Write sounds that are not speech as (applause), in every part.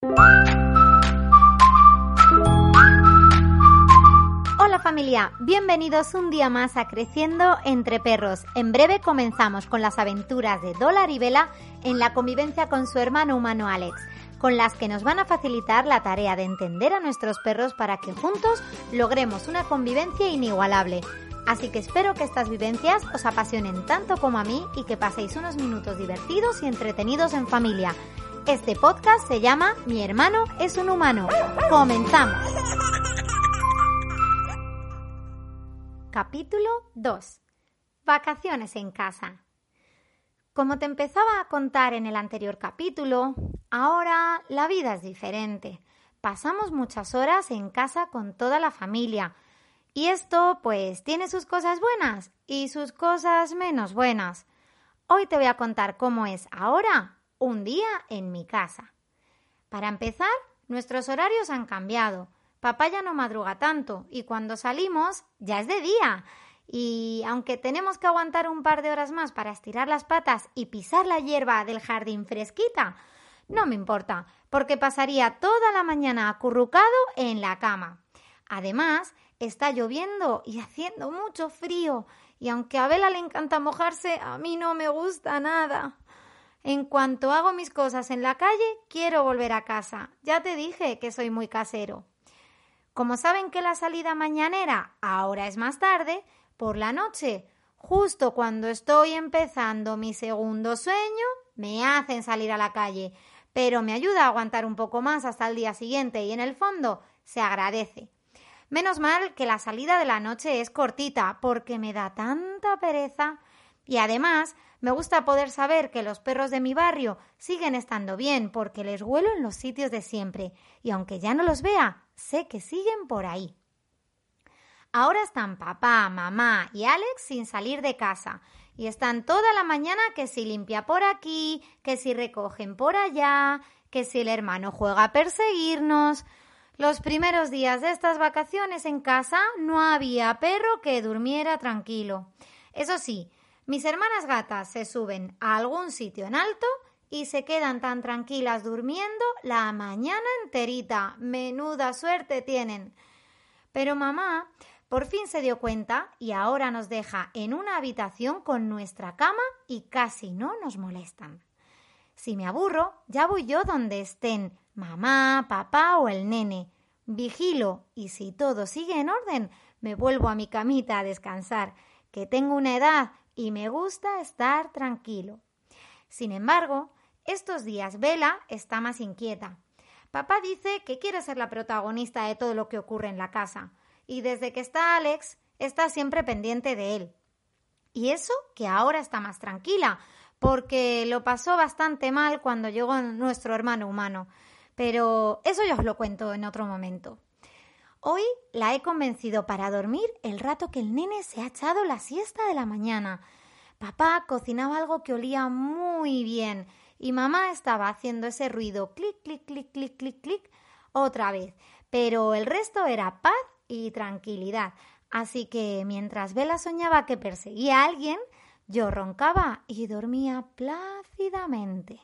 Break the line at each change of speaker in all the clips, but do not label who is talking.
Hola familia, bienvenidos un día más a Creciendo entre Perros. En breve comenzamos con las aventuras de Dólar y Vela en la convivencia con su hermano humano Alex, con las que nos van a facilitar la tarea de entender a nuestros perros para que juntos logremos una convivencia inigualable. Así que espero que estas vivencias os apasionen tanto como a mí y que paséis unos minutos divertidos y entretenidos en familia. Este podcast se llama Mi hermano es un humano. ¡Comenzamos! Capítulo 2. Vacaciones en casa. Como te empezaba a contar en el anterior capítulo, ahora la vida es diferente. Pasamos muchas horas en casa con toda la familia. Y esto, pues, tiene sus cosas buenas y sus cosas menos buenas. Hoy te voy a contar cómo es ahora un día en mi casa. Para empezar, nuestros horarios han cambiado. Papá ya no madruga tanto y cuando salimos ya es de día. Y aunque tenemos que aguantar un par de horas más para estirar las patas y pisar la hierba del jardín fresquita, no me importa, porque pasaría toda la mañana acurrucado en la cama. Además, está lloviendo y haciendo mucho frío, y aunque a le encanta mojarse, a mí no me gusta nada. En cuanto hago mis cosas en la calle, quiero volver a casa. Ya te dije que soy muy casero. Como saben que la salida mañanera ahora es más tarde, por la noche, justo cuando estoy empezando mi segundo sueño, me hacen salir a la calle, pero me ayuda a aguantar un poco más hasta el día siguiente y en el fondo se agradece. Menos mal que la salida de la noche es cortita, porque me da tanta pereza. Y además, me gusta poder saber que los perros de mi barrio siguen estando bien, porque les huelo en los sitios de siempre, y aunque ya no los vea, sé que siguen por ahí. Ahora están papá, mamá y Alex sin salir de casa y están toda la mañana que si limpia por aquí, que si recogen por allá, que si el hermano juega a perseguirnos. Los primeros días de estas vacaciones en casa no había perro que durmiera tranquilo. Eso sí, mis hermanas gatas se suben a algún sitio en alto y se quedan tan tranquilas durmiendo la mañana enterita. Menuda suerte tienen. Pero mamá por fin se dio cuenta y ahora nos deja en una habitación con nuestra cama y casi no nos molestan. Si me aburro, ya voy yo donde estén mamá, papá o el nene. Vigilo y si todo sigue en orden, me vuelvo a mi camita a descansar, que tengo una edad y me gusta estar tranquilo. Sin embargo, estos días Vela está más inquieta. Papá dice que quiere ser la protagonista de todo lo que ocurre en la casa, y desde que está Alex, está siempre pendiente de él. Y eso que ahora está más tranquila, porque lo pasó bastante mal cuando llegó nuestro hermano humano. Pero eso ya os lo cuento en otro momento. Hoy la he convencido para dormir el rato que el nene se ha echado la siesta de la mañana. Papá cocinaba algo que olía muy bien y mamá estaba haciendo ese ruido clic, clic, clic, clic, clic, clic otra vez. Pero el resto era paz y tranquilidad. Así que mientras Vela soñaba que perseguía a alguien, yo roncaba y dormía plácidamente.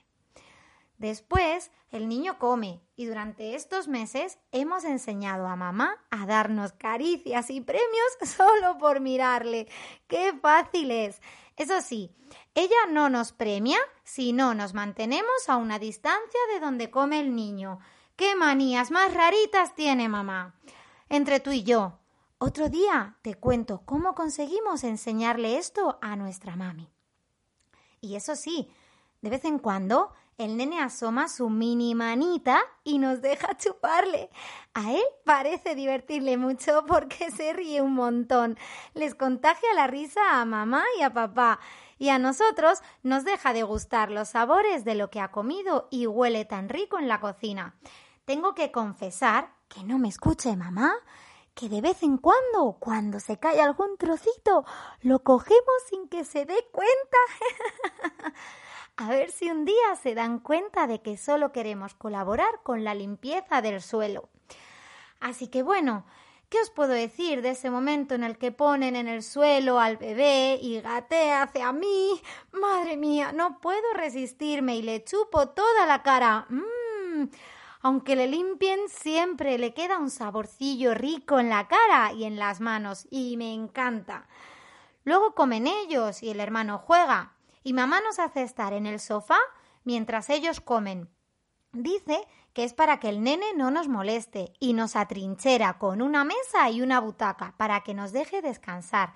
Después, el niño come y durante estos meses hemos enseñado a mamá a darnos caricias y premios (laughs) solo por mirarle. ¡Qué fácil es! Eso sí, ella no nos premia si no nos mantenemos a una distancia de donde come el niño. ¡Qué manías más raritas tiene mamá! Entre tú y yo, otro día te cuento cómo conseguimos enseñarle esto a nuestra mami. Y eso sí, de vez en cuando el nene asoma su mini manita y nos deja chuparle. A él parece divertirle mucho porque (laughs) se ríe un montón. Les contagia la risa a mamá y a papá. Y a nosotros nos deja de gustar los sabores de lo que ha comido y huele tan rico en la cocina. Tengo que confesar que no me escuche mamá, que de vez en cuando, cuando se cae algún trocito, lo cogemos sin que se dé cuenta. (laughs) A ver si un día se dan cuenta de que solo queremos colaborar con la limpieza del suelo. Así que bueno, ¿qué os puedo decir de ese momento en el que ponen en el suelo al bebé y gatea hacia mí? Madre mía, no puedo resistirme y le chupo toda la cara. ¡Mmm! aunque le limpien, siempre le queda un saborcillo rico en la cara y en las manos, y me encanta. Luego comen ellos y el hermano juega, y mamá nos hace estar en el sofá mientras ellos comen. Dice que es para que el nene no nos moleste y nos atrinchera con una mesa y una butaca para que nos deje descansar.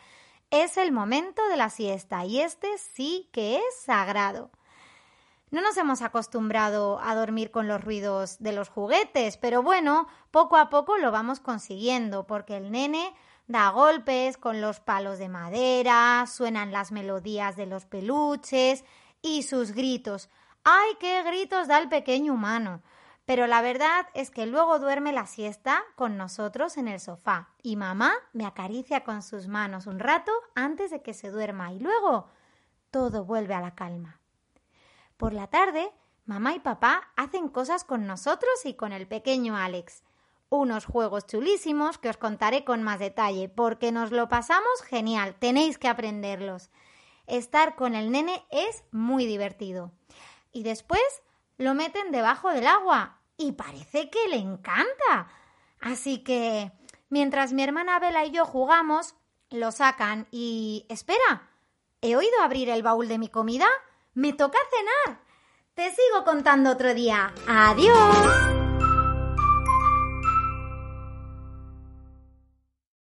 Es el momento de la siesta y este sí que es sagrado. No nos hemos acostumbrado a dormir con los ruidos de los juguetes, pero bueno, poco a poco lo vamos consiguiendo, porque el nene da golpes con los palos de madera, suenan las melodías de los peluches y sus gritos. ¡Ay, qué gritos da el pequeño humano! Pero la verdad es que luego duerme la siesta con nosotros en el sofá y mamá me acaricia con sus manos un rato antes de que se duerma y luego todo vuelve a la calma. Por la tarde, mamá y papá hacen cosas con nosotros y con el pequeño Alex. Unos juegos chulísimos que os contaré con más detalle, porque nos lo pasamos genial, tenéis que aprenderlos. Estar con el nene es muy divertido. Y después lo meten debajo del agua y parece que le encanta. Así que, mientras mi hermana Bela y yo jugamos, lo sacan y... Espera, ¿he oído abrir el baúl de mi comida? Me toca cenar. Te sigo contando otro día. Adiós.